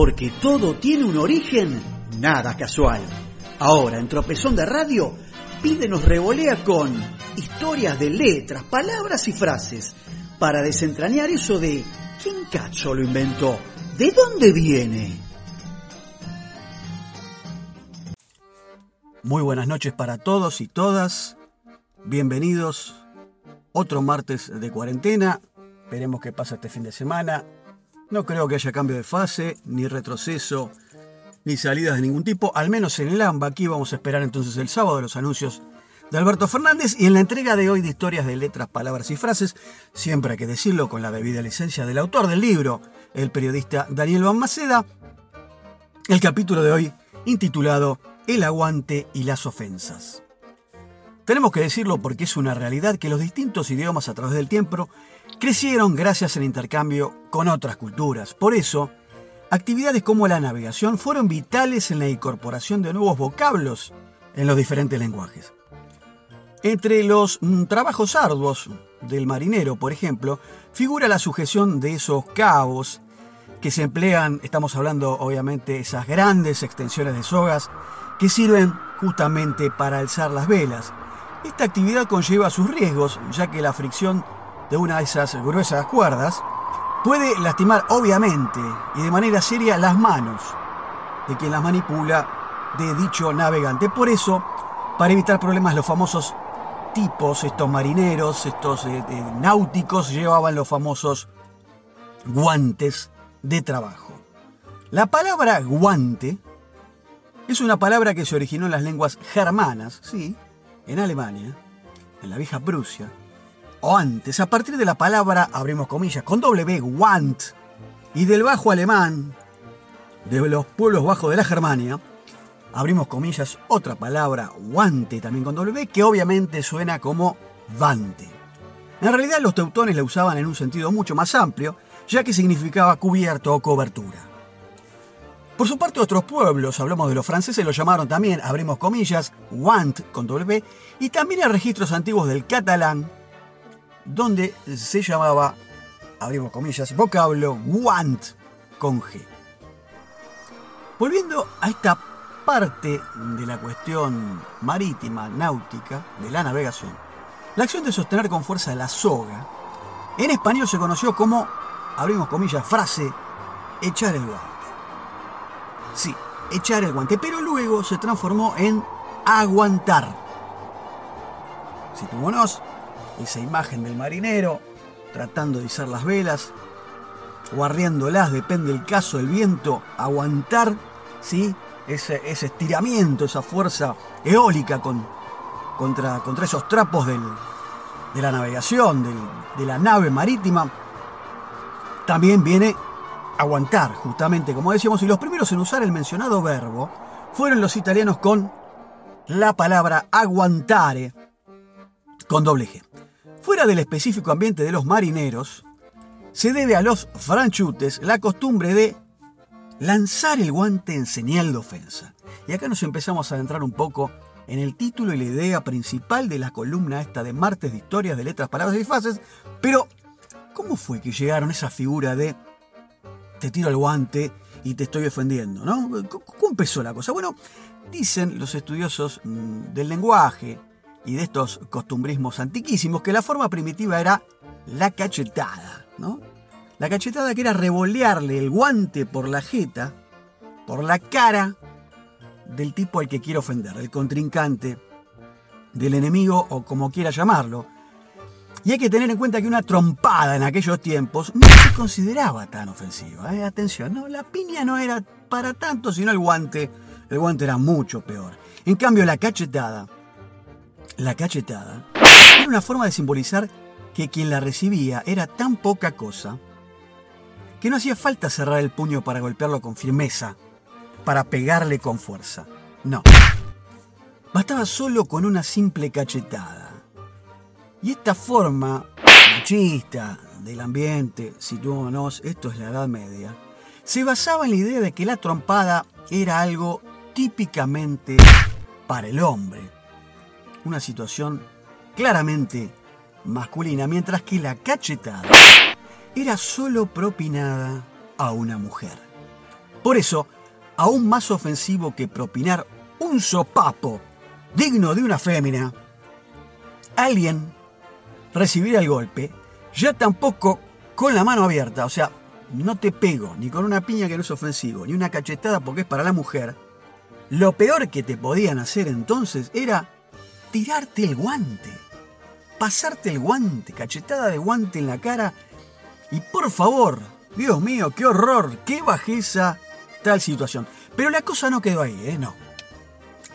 porque todo tiene un origen nada casual. Ahora, en Tropezón de Radio, Pide nos revolea con historias de letras, palabras y frases para desentrañar eso de ¿quién cacho lo inventó? ¿De dónde viene? Muy buenas noches para todos y todas. Bienvenidos. Otro martes de cuarentena. Veremos qué pasa este fin de semana. No creo que haya cambio de fase, ni retroceso, ni salidas de ningún tipo, al menos en el AMBA. Aquí vamos a esperar entonces el sábado los anuncios de Alberto Fernández y en la entrega de hoy de historias de letras, palabras y frases, siempre hay que decirlo con la debida licencia del autor del libro, el periodista Daniel Van Maceda, el capítulo de hoy intitulado El aguante y las ofensas. Tenemos que decirlo porque es una realidad que los distintos idiomas a través del tiempo crecieron gracias al intercambio con otras culturas. Por eso, actividades como la navegación fueron vitales en la incorporación de nuevos vocablos en los diferentes lenguajes. Entre los mm, trabajos arduos del marinero, por ejemplo, figura la sujeción de esos cabos que se emplean, estamos hablando obviamente de esas grandes extensiones de sogas que sirven justamente para alzar las velas. Esta actividad conlleva sus riesgos, ya que la fricción de una de esas gruesas cuerdas puede lastimar obviamente y de manera seria las manos de quien las manipula de dicho navegante. Por eso, para evitar problemas, los famosos tipos, estos marineros, estos eh, eh, náuticos, llevaban los famosos guantes de trabajo. La palabra guante es una palabra que se originó en las lenguas germanas, sí, en Alemania, en la vieja Prusia, o antes, a partir de la palabra, abrimos comillas, con B, want, y del bajo alemán, de los pueblos bajos de la Germania, abrimos comillas, otra palabra, guante también con B, que obviamente suena como vante. En realidad los teutones la usaban en un sentido mucho más amplio, ya que significaba cubierto o cobertura. Por su parte, otros pueblos, hablamos de los franceses, lo llamaron también, abrimos comillas, want con B, y también hay registros antiguos del catalán, donde se llamaba, abrimos comillas, vocablo want con G. Volviendo a esta parte de la cuestión marítima, náutica, de la navegación, la acción de sostener con fuerza la soga, en español se conoció como, abrimos comillas, frase, echar el guante. Sí, echar el guante, pero luego se transformó en aguantar. Situémonos esa imagen del marinero tratando de izar las velas, o arriándolas, depende del caso, del viento, aguantar, ¿sí? ese, estiramiento, esa fuerza eólica con, contra, contra esos trapos de la navegación, de la nave marítima, también viene aguantar, justamente como decíamos, y los primeros en usar el mencionado verbo fueron los italianos con la palabra aguantare con doble G. Fuera del específico ambiente de los marineros, se debe a los franchutes la costumbre de lanzar el guante en señal de ofensa. Y acá nos empezamos a adentrar un poco en el título y la idea principal de la columna esta de martes de historias de letras, palabras y fases, pero ¿cómo fue que llegaron esa figura de te tiro el guante y te estoy ofendiendo? ¿no? ¿Cómo empezó la cosa? Bueno, dicen los estudiosos mm, del lenguaje y de estos costumbrismos antiquísimos que la forma primitiva era la cachetada, ¿no? La cachetada que era revolearle el guante por la jeta, por la cara del tipo al que quiere ofender, del contrincante, del enemigo o como quiera llamarlo. Y hay que tener en cuenta que una trompada en aquellos tiempos no se consideraba tan ofensiva. ¿eh? Atención, no, la piña no era para tanto, sino el guante. El guante era mucho peor. En cambio, la cachetada, la cachetada, era una forma de simbolizar que quien la recibía era tan poca cosa que no hacía falta cerrar el puño para golpearlo con firmeza, para pegarle con fuerza. No. Bastaba solo con una simple cachetada. Y esta forma machista del ambiente, situémonos, esto es la Edad Media, se basaba en la idea de que la trompada era algo típicamente para el hombre. Una situación claramente masculina, mientras que la cachetada era solo propinada a una mujer. Por eso, aún más ofensivo que propinar un sopapo digno de una fémina, alguien recibirá el golpe, ya tampoco con la mano abierta, o sea, no te pego ni con una piña que no es ofensivo, ni una cachetada porque es para la mujer, lo peor que te podían hacer entonces era tirarte el guante, pasarte el guante, cachetada de guante en la cara y por favor, Dios mío, qué horror, qué bajeza tal situación. Pero la cosa no quedó ahí, ¿eh? No.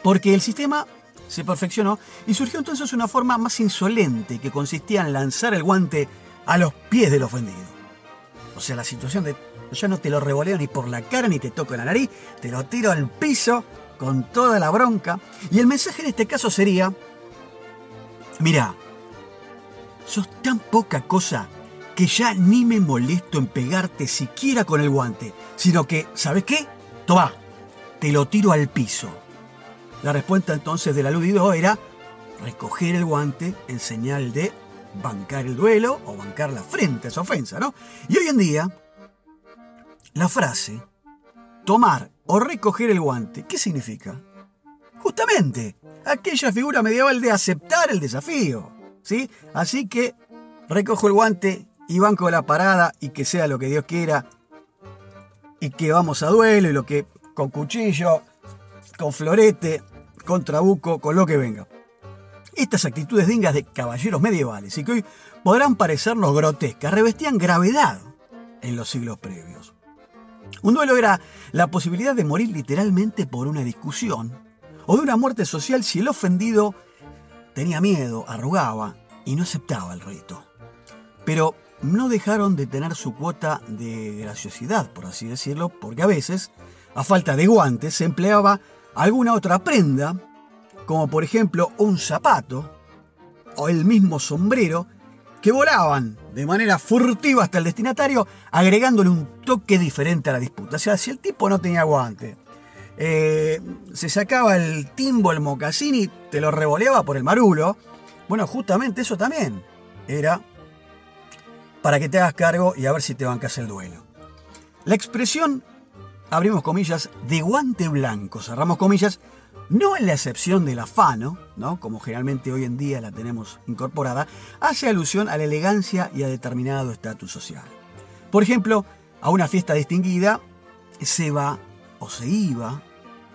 Porque el sistema se perfeccionó y surgió entonces una forma más insolente que consistía en lanzar el guante a los pies del ofendido. O sea, la situación de ya no te lo revoleo ni por la cara ni te toco la nariz, te lo tiro al piso con toda la bronca. Y el mensaje en este caso sería, mira, sos tan poca cosa que ya ni me molesto en pegarte siquiera con el guante, sino que, ¿sabes qué? Toma, te lo tiro al piso. La respuesta entonces del aludido era recoger el guante en señal de bancar el duelo o bancar la frente a esa ofensa, ¿no? Y hoy en día, la frase tomar o recoger el guante, ¿qué significa? Justamente, aquella figura medieval de aceptar el desafío, ¿sí? Así que recojo el guante y banco la parada y que sea lo que Dios quiera y que vamos a duelo y lo que con cuchillo, con florete, con trabuco, con lo que venga. Estas actitudes dingas de caballeros medievales y que hoy podrán parecernos grotescas, revestían gravedad en los siglos previos. Un duelo era la posibilidad de morir literalmente por una discusión o de una muerte social si el ofendido tenía miedo, arrugaba y no aceptaba el rito. Pero no dejaron de tener su cuota de graciosidad, por así decirlo, porque a veces, a falta de guantes, se empleaba alguna otra prenda, como por ejemplo un zapato o el mismo sombrero, que volaban de manera furtiva hasta el destinatario, agregándole un toque diferente a la disputa. O sea, si el tipo no tenía guante, eh, se sacaba el timbo, el mocasín y te lo revoleaba por el marulo, bueno, justamente eso también era para que te hagas cargo y a ver si te bancas el duelo. La expresión, abrimos comillas, de guante blanco, cerramos comillas, no en la excepción del afano, ¿no? como generalmente hoy en día la tenemos incorporada, hace alusión a la elegancia y a determinado estatus social. Por ejemplo, a una fiesta distinguida se va o se iba,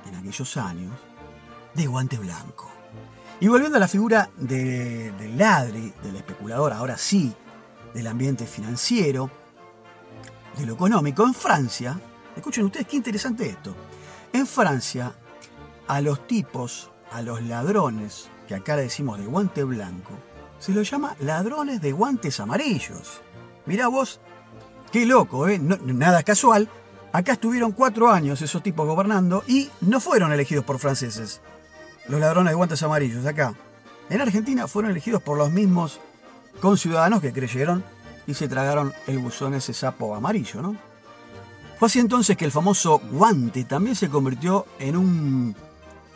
en aquellos años, de guante blanco. Y volviendo a la figura del ladri, del especulador, ahora sí, del ambiente financiero, de lo económico. En Francia, escuchen ustedes qué interesante esto, en Francia a los tipos, a los ladrones, que acá le decimos de guante blanco, se los llama ladrones de guantes amarillos. Mirá vos, qué loco, ¿eh? nada casual. Acá estuvieron cuatro años esos tipos gobernando y no fueron elegidos por franceses. Los ladrones de guantes amarillos, acá. En Argentina fueron elegidos por los mismos con ciudadanos que creyeron y se tragaron el buzón ese sapo amarillo, ¿no? Fue así entonces que el famoso guante también se convirtió en un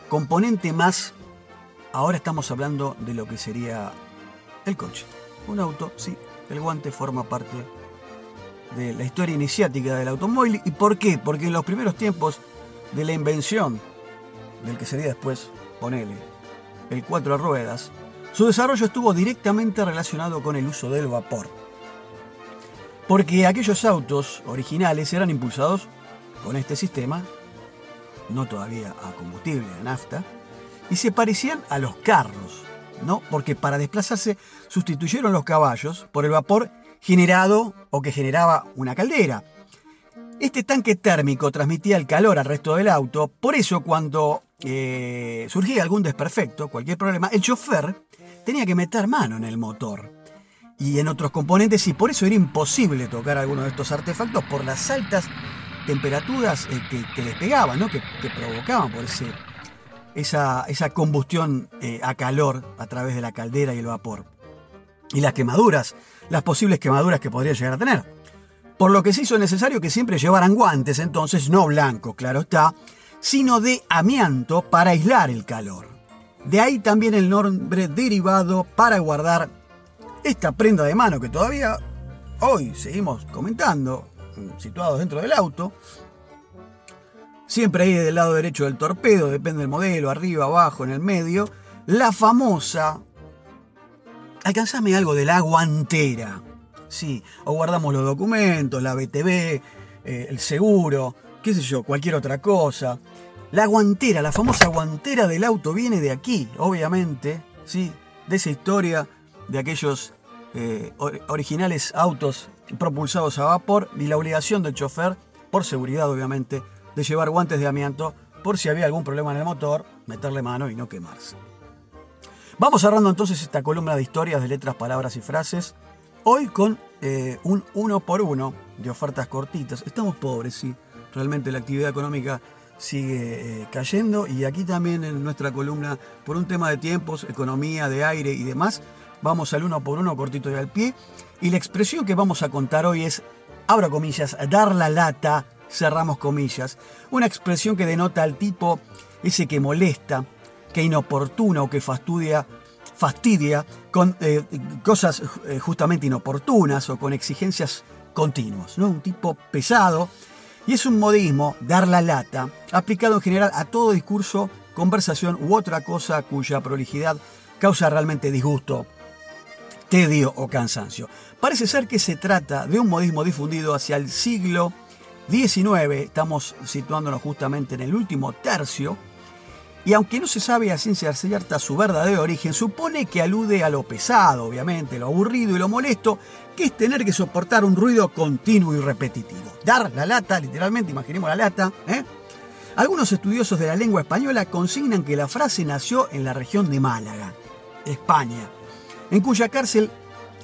componente más. Ahora estamos hablando de lo que sería el coche. Un auto, sí, el guante forma parte de la historia iniciática del automóvil. ¿Y por qué? Porque en los primeros tiempos de la invención del que sería después, ponele, el cuatro ruedas, su desarrollo estuvo directamente relacionado con el uso del vapor. Porque aquellos autos originales eran impulsados con este sistema, no todavía a combustible, a nafta, y se parecían a los carros, ¿no? Porque para desplazarse sustituyeron los caballos por el vapor generado o que generaba una caldera. Este tanque térmico transmitía el calor al resto del auto, por eso cuando eh, surgía algún desperfecto, cualquier problema, el chofer tenía que meter mano en el motor y en otros componentes y por eso era imposible tocar alguno de estos artefactos por las altas temperaturas eh, que, que, despegaban, ¿no? que, provocaban por ese, esa, esa combustión eh, a calor a través de la caldera y el vapor. Y las quemaduras, las posibles quemaduras que podría llegar a tener. Por lo que se hizo necesario que siempre llevaran guantes, entonces no blancos, claro está, sino de amianto para aislar el calor. De ahí también el nombre derivado para guardar esta prenda de mano que todavía hoy seguimos comentando, situados dentro del auto, siempre ahí del lado derecho del torpedo, depende del modelo, arriba, abajo, en el medio, la famosa, alcanzame algo de la guantera, sí, o guardamos los documentos, la BTV, eh, el seguro, qué sé yo, cualquier otra cosa. La guantera, la famosa guantera del auto viene de aquí, obviamente, sí, de esa historia de aquellos eh, originales autos propulsados a vapor y la obligación del chofer, por seguridad obviamente, de llevar guantes de amianto por si había algún problema en el motor, meterle mano y no quemarse. Vamos cerrando entonces esta columna de historias de letras, palabras y frases, hoy con eh, un uno por uno de ofertas cortitas. Estamos pobres, sí, realmente la actividad económica sigue eh, cayendo y aquí también en nuestra columna, por un tema de tiempos, economía, de aire y demás, vamos al uno por uno cortito y al pie. Y la expresión que vamos a contar hoy es, abro comillas, dar la lata, cerramos comillas. Una expresión que denota al tipo ese que molesta, que inoportuna o que fastidia, fastidia con eh, cosas eh, justamente inoportunas o con exigencias continuas. ¿no? Un tipo pesado. Y es un modismo, dar la lata, aplicado en general a todo discurso, conversación u otra cosa cuya prolijidad causa realmente disgusto tedio o cansancio. Parece ser que se trata de un modismo difundido hacia el siglo XIX, estamos situándonos justamente en el último tercio, y aunque no se sabe a ciencia cierta su verdadero origen, supone que alude a lo pesado, obviamente, lo aburrido y lo molesto, que es tener que soportar un ruido continuo y repetitivo. Dar la lata, literalmente, imaginemos la lata, ¿eh? Algunos estudiosos de la lengua española consignan que la frase nació en la región de Málaga, España, en cuya cárcel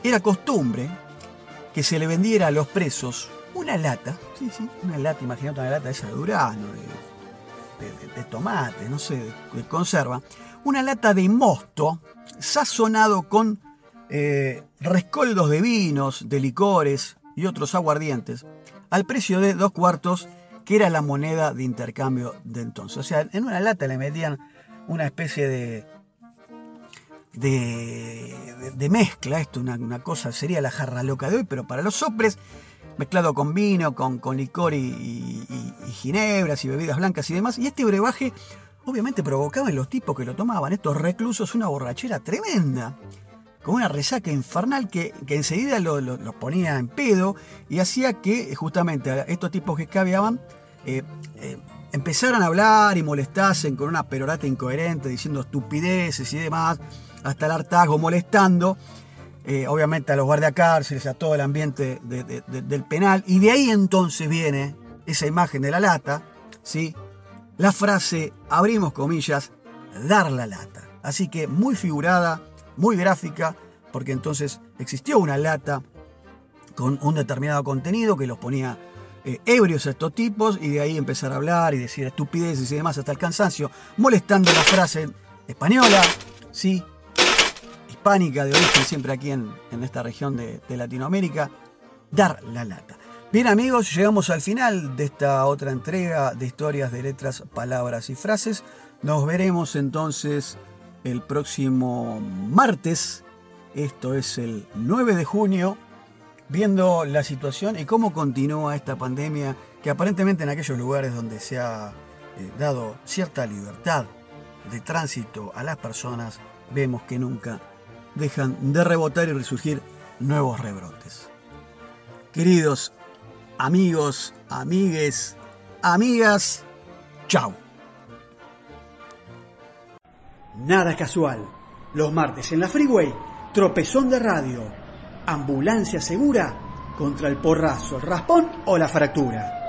era costumbre que se le vendiera a los presos una lata, sí, sí, una lata, imagínate una lata esa de durano, de, tomate, no sé, de, conserva, una lata de mosto sazonado con eh, rescoldos de vinos, de licores y otros aguardientes, al precio de dos cuartos, que era la moneda de intercambio de entonces. O sea, en una lata le metían una especie de, de, mezcla, esto una, una, cosa, sería la jarra loca de hoy, pero para los sopres, mezclado con vino, con, con licor y, ginebras y bebidas blancas y demás, y este brebaje obviamente provocaba en los tipos que lo tomaban, estos reclusos, una borrachera tremenda, con una resaca infernal que, enseguida los lo, ponía en pedo y hacía que justamente estos tipos que escabeaban eh, eh, empezaran a hablar y molestasen con una perorata incoherente, diciendo estupideces y demás, hasta el hartazgo, molestando, eh, obviamente a los guardiacárceles, a todo el ambiente del penal, y de ahí entonces viene esa imagen de la lata, ¿sí? la frase, abrimos comillas, dar la lata. Así que muy figurada, muy gráfica, porque entonces existió una lata con un determinado contenido que los ponía eh, ebrios a estos tipos y de ahí empezar a hablar y decir estupideces y demás hasta el cansancio, molestando la frase española, sí, hispánica de origen, siempre aquí en, esta región de, Latinoamérica, dar la lata. Bien amigos, llegamos al final de esta otra entrega de historias de letras, palabras y frases. Nos veremos entonces el próximo martes, esto es el 9 de junio, viendo la situación y cómo continúa esta pandemia que aparentemente en aquellos lugares donde se ha eh, dado cierta libertad de tránsito a las personas, vemos que nunca dejan de rebotar y resurgir nuevos rebrotes. Queridos amigos, amigues, amigas, chao. Nada casual. Los martes en la Freeway, tropezón de radio, ambulancia segura contra el porrazo, el raspón o la fractura.